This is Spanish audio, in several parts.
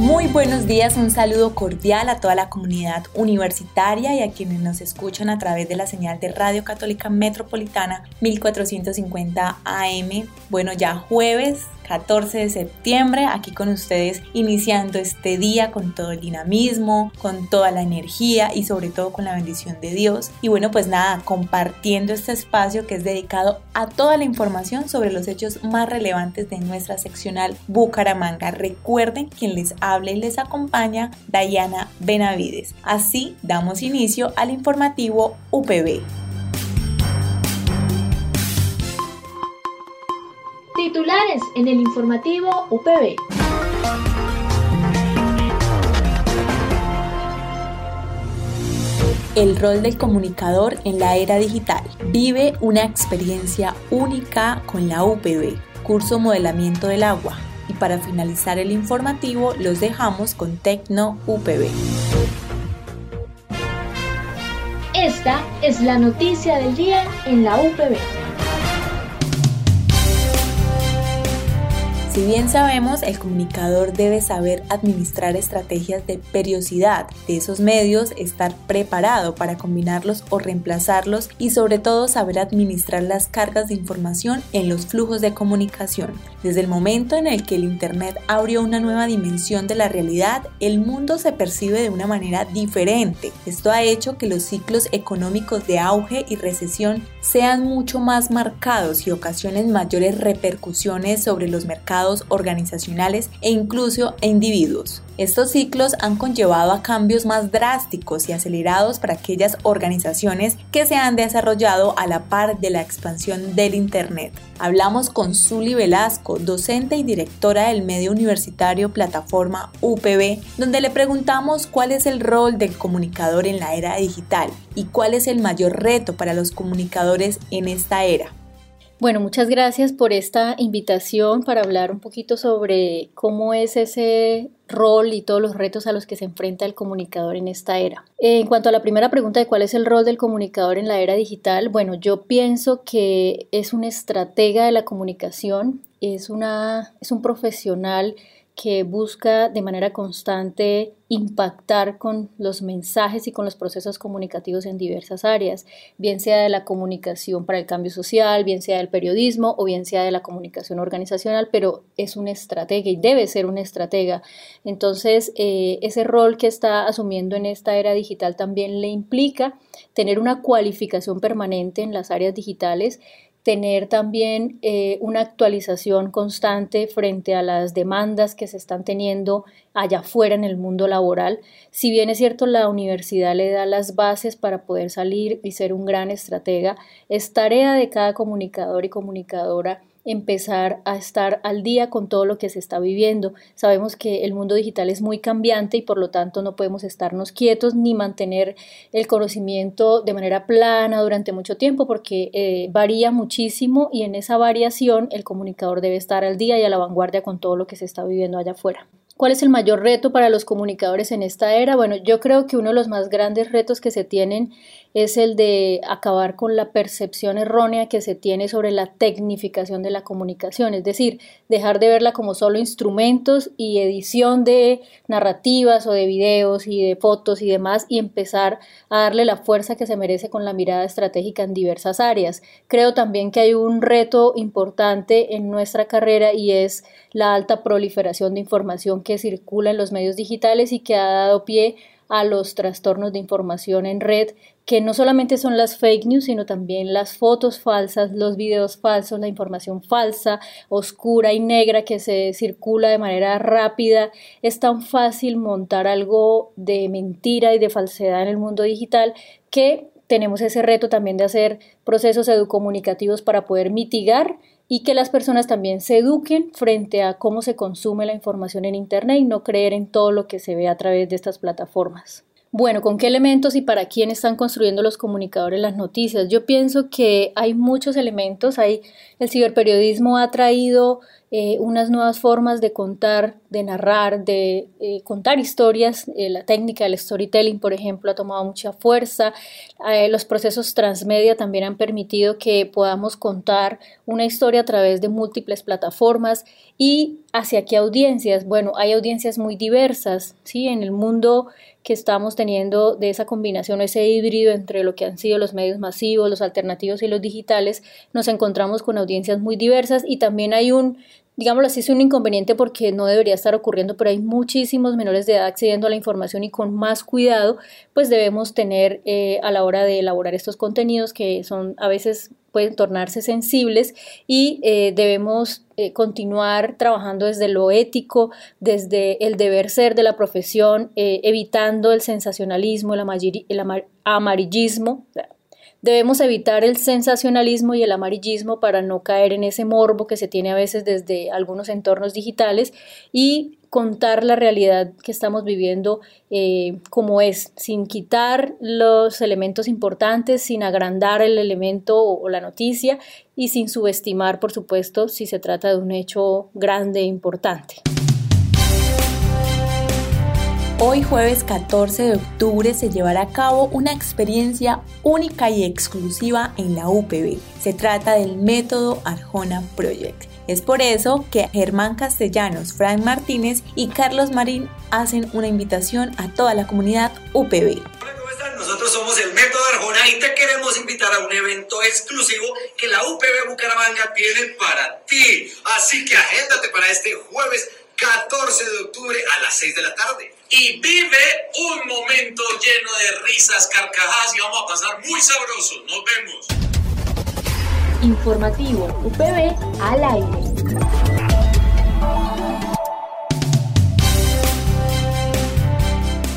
Muy buenos días, un saludo cordial a toda la comunidad universitaria y a quienes nos escuchan a través de la señal de Radio Católica Metropolitana 1450 AM. Bueno, ya jueves 14 de septiembre, aquí con ustedes iniciando este día con todo el dinamismo, con toda la energía y sobre todo con la bendición de Dios. Y bueno, pues nada, compartiendo este espacio que es dedicado a toda la información sobre los hechos más relevantes de nuestra seccional Bucaramanga. Recuerden quien les habla y les acompaña, Dayana Benavides. Así damos inicio al informativo UPB. Titulares en el informativo UPB. El rol del comunicador en la era digital. Vive una experiencia única con la UPB, curso Modelamiento del Agua. Y para finalizar el informativo, los dejamos con Tecno UPB. Esta es la noticia del día en la UPB. Si bien sabemos, el comunicador debe saber administrar estrategias de periodicidad de esos medios, estar preparado para combinarlos o reemplazarlos y sobre todo saber administrar las cargas de información en los flujos de comunicación. Desde el momento en el que el Internet abrió una nueva dimensión de la realidad, el mundo se percibe de una manera diferente. Esto ha hecho que los ciclos económicos de auge y recesión sean mucho más marcados y ocasionen mayores repercusiones sobre los mercados organizacionales e incluso individuos. Estos ciclos han conllevado a cambios más drásticos y acelerados para aquellas organizaciones que se han desarrollado a la par de la expansión del Internet. Hablamos con Zuli Velasco, docente y directora del medio universitario plataforma UPB, donde le preguntamos cuál es el rol del comunicador en la era digital y cuál es el mayor reto para los comunicadores en esta era. Bueno, muchas gracias por esta invitación para hablar un poquito sobre cómo es ese rol y todos los retos a los que se enfrenta el comunicador en esta era. En cuanto a la primera pregunta de cuál es el rol del comunicador en la era digital, bueno, yo pienso que es un estratega de la comunicación, es, una, es un profesional que busca de manera constante impactar con los mensajes y con los procesos comunicativos en diversas áreas, bien sea de la comunicación para el cambio social, bien sea del periodismo o bien sea de la comunicación organizacional, pero es un estratega y debe ser un estratega. Entonces, eh, ese rol que está asumiendo en esta era digital también le implica tener una cualificación permanente en las áreas digitales tener también eh, una actualización constante frente a las demandas que se están teniendo allá afuera en el mundo laboral. Si bien es cierto, la universidad le da las bases para poder salir y ser un gran estratega, es tarea de cada comunicador y comunicadora empezar a estar al día con todo lo que se está viviendo. Sabemos que el mundo digital es muy cambiante y por lo tanto no podemos estarnos quietos ni mantener el conocimiento de manera plana durante mucho tiempo porque eh, varía muchísimo y en esa variación el comunicador debe estar al día y a la vanguardia con todo lo que se está viviendo allá afuera. ¿Cuál es el mayor reto para los comunicadores en esta era? Bueno, yo creo que uno de los más grandes retos que se tienen es el de acabar con la percepción errónea que se tiene sobre la tecnificación de la comunicación, es decir, dejar de verla como solo instrumentos y edición de narrativas o de videos y de fotos y demás y empezar a darle la fuerza que se merece con la mirada estratégica en diversas áreas. Creo también que hay un reto importante en nuestra carrera y es la alta proliferación de información que circula en los medios digitales y que ha dado pie a los trastornos de información en red, que no solamente son las fake news, sino también las fotos falsas, los videos falsos, la información falsa, oscura y negra que se circula de manera rápida. Es tan fácil montar algo de mentira y de falsedad en el mundo digital que tenemos ese reto también de hacer procesos educomunicativos para poder mitigar y que las personas también se eduquen frente a cómo se consume la información en Internet y no creer en todo lo que se ve a través de estas plataformas. Bueno, ¿con qué elementos y para quién están construyendo los comunicadores las noticias? Yo pienso que hay muchos elementos. Hay, el ciberperiodismo ha traído eh, unas nuevas formas de contar, de narrar, de eh, contar historias. Eh, la técnica del storytelling, por ejemplo, ha tomado mucha fuerza. los procesos transmedia también han permitido que podamos contar una historia a través de múltiples plataformas y hacia qué audiencias. Bueno, hay audiencias muy diversas, ¿sí? En el mundo que estamos teniendo de esa combinación, ese híbrido entre lo que han sido los medios masivos, los alternativos y los digitales, nos encontramos con audiencias muy diversas y también hay un digámoslo así, es un inconveniente porque no debería estar ocurriendo, pero hay muchísimos menores de edad accediendo a la información y con más cuidado, pues debemos tener eh, a la hora de elaborar estos contenidos que son a veces pueden tornarse sensibles y eh, debemos eh, continuar trabajando desde lo ético, desde el deber ser de la profesión, evitando el sensacionalismo, el, amarillismo, Debemos evitar el sensacionalismo y el amarillismo para no caer en ese morbo que se tiene a veces desde algunos entornos digitales y contar la realidad que estamos viviendo eh, como es, sin quitar los elementos importantes, sin agrandar el elemento o, o la noticia y sin subestimar, por supuesto, si se trata de un hecho grande e importante. Hoy jueves 14 de octubre se llevará a cabo una experiencia única y exclusiva en la UPB. Se trata del método Arjona Project. Es por eso que Germán Castellanos, Frank Martínez y Carlos Marín hacen una invitación a toda la comunidad UPB. Hola, ¿cómo están? Nosotros somos el Método Arjona y te queremos invitar a un evento exclusivo que la UPB Bucaramanga tiene para ti. Así que agéndate para este jueves 14 de octubre a las 6 de la tarde. Y vive un momento lleno de risas, carcajadas y vamos a pasar muy sabroso. Nos vemos. Informativo UPB al aire.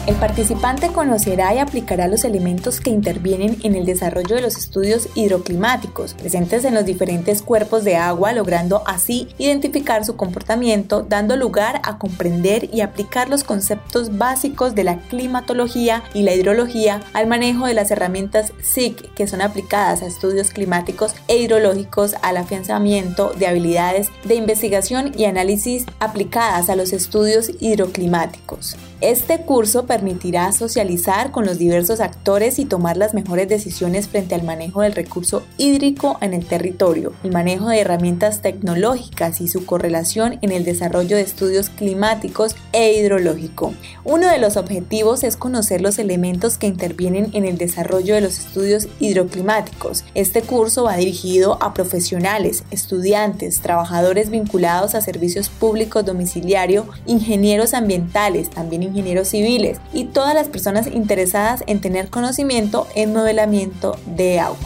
El participante conocerá y aplicará los elementos que intervienen en el desarrollo de los estudios hidroclimáticos presentes en los diferentes cuerpos de agua, logrando así identificar su comportamiento, dando lugar a comprender y aplicar los conceptos básicos de la climatología y la hidrología al manejo de las herramientas SIC que son aplicadas a estudios climáticos e hidrológicos, al afianzamiento de habilidades de investigación y análisis aplicadas a los estudios hidroclimáticos. Este curso permitirá socializar con los diversos actores y tomar las mejores decisiones frente al manejo del recurso hídrico en el territorio, el manejo de herramientas tecnológicas y su correlación en el desarrollo de estudios climáticos e hidrológico. Uno de los objetivos es conocer los elementos que intervienen en el desarrollo de los estudios hidroclimáticos. Este curso va dirigido a profesionales, estudiantes, trabajadores vinculados a servicios públicos domiciliario, ingenieros ambientales, también ingenieros civiles, y todas las personas interesadas en tener conocimiento en modelamiento de agua.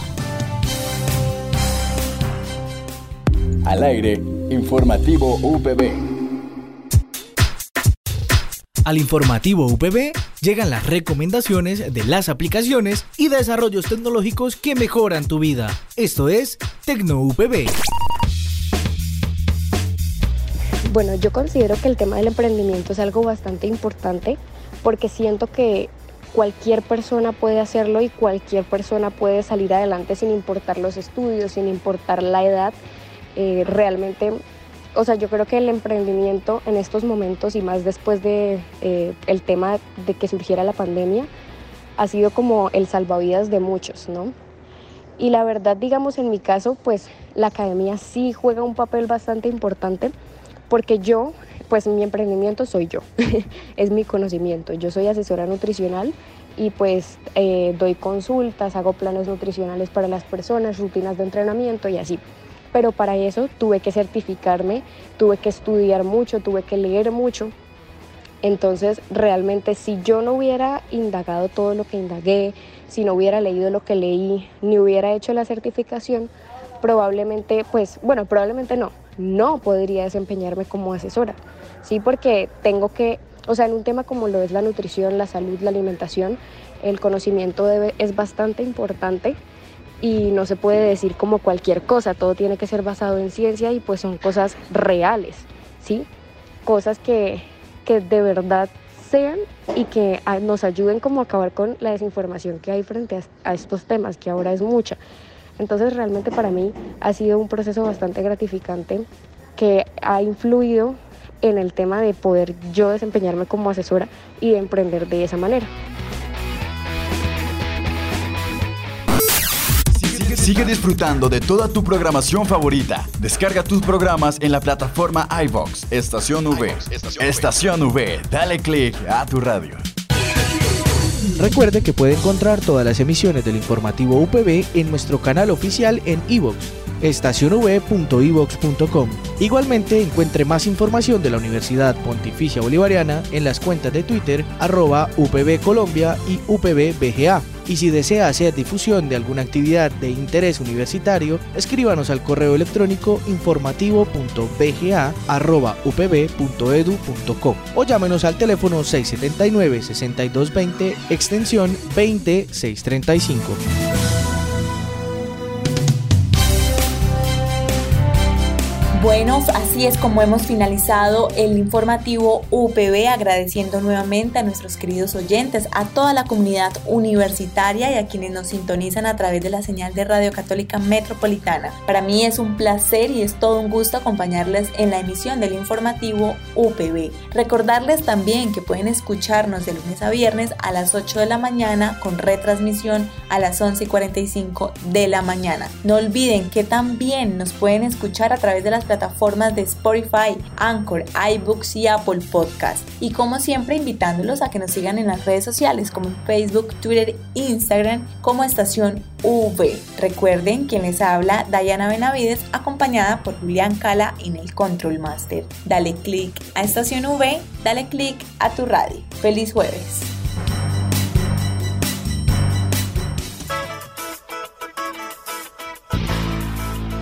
Al aire, informativo UPB. Al informativo UPB llegan las recomendaciones de las aplicaciones y desarrollos tecnológicos que mejoran tu vida. Esto es Tecno UPB. Bueno, yo considero que el tema del emprendimiento es algo bastante importante porque siento que cualquier persona puede hacerlo y cualquier persona puede salir adelante sin importar los estudios, sin importar la edad. Eh, realmente, o sea, yo creo que el emprendimiento en estos momentos y más después de eh, el tema de que surgiera la pandemia ha sido como el salvavidas de muchos, ¿no? Y la verdad, digamos, en mi caso, pues la academia sí juega un papel bastante importante porque yo pues mi emprendimiento soy yo, es mi conocimiento. Yo soy asesora nutricional y pues eh, doy consultas, hago planes nutricionales para las personas, rutinas de entrenamiento y así. Pero para eso tuve que certificarme, tuve que estudiar mucho, tuve que leer mucho. Entonces realmente si yo no hubiera indagado todo lo que indagué, si no hubiera leído lo que leí, ni hubiera hecho la certificación, probablemente, pues, bueno, probablemente no, no podría desempeñarme como asesora, ¿sí? Porque tengo que, o sea, en un tema como lo es la nutrición, la salud, la alimentación, el conocimiento debe, es bastante importante y no se puede decir como cualquier cosa, todo tiene que ser basado en ciencia y pues son cosas reales, ¿sí? Cosas que, que de verdad sean y que nos ayuden como a acabar con la desinformación que hay frente a, estos temas, que ahora es mucha. Entonces realmente para mí ha sido un proceso bastante gratificante que ha influido en el tema de poder yo desempeñarme como asesora y de emprender de esa manera. Sigue disfrutando de toda tu programación favorita. Descarga tus programas en la plataforma iVox, Estación V. Estación, v. Dale click a tu radio. Recuerde que puede encontrar todas las emisiones del informativo UPB en nuestro canal oficial en iVox, estacionv.ivox.com. Igualmente encuentre más información de la Universidad Pontificia Bolivariana en las cuentas de Twitter arroba UPB Colombia y UPB y si desea hacer difusión de alguna actividad de interés universitario, escríbanos al correo electrónico informativo.bga.upb.edu.co o llámenos al teléfono 679-6220 extensión 20635. Bueno, así es como hemos finalizado el informativo UPB, agradeciendo nuevamente a nuestros queridos oyentes, a toda la comunidad universitaria y a quienes nos sintonizan a través de la señal de Radio Católica Metropolitana. Para mí es un placer y es todo un gusto acompañarles en la emisión del informativo UPB. Recordarles también que pueden escucharnos de lunes a viernes a las 8 de la mañana con retransmisión a las 11 y 45 de la mañana. No olviden que también nos pueden escuchar a través de las plataformas de Spotify, Anchor, iBooks y Apple Podcast. Y como siempre, invitándolos a que nos sigan en las redes sociales como Facebook, Twitter Instagram como Estación V. Recuerden quien les habla, Dayana Benavides, acompañada por Julián Cala en el Control Master. Dale click a Estación V, dale click a tu radio. Feliz jueves.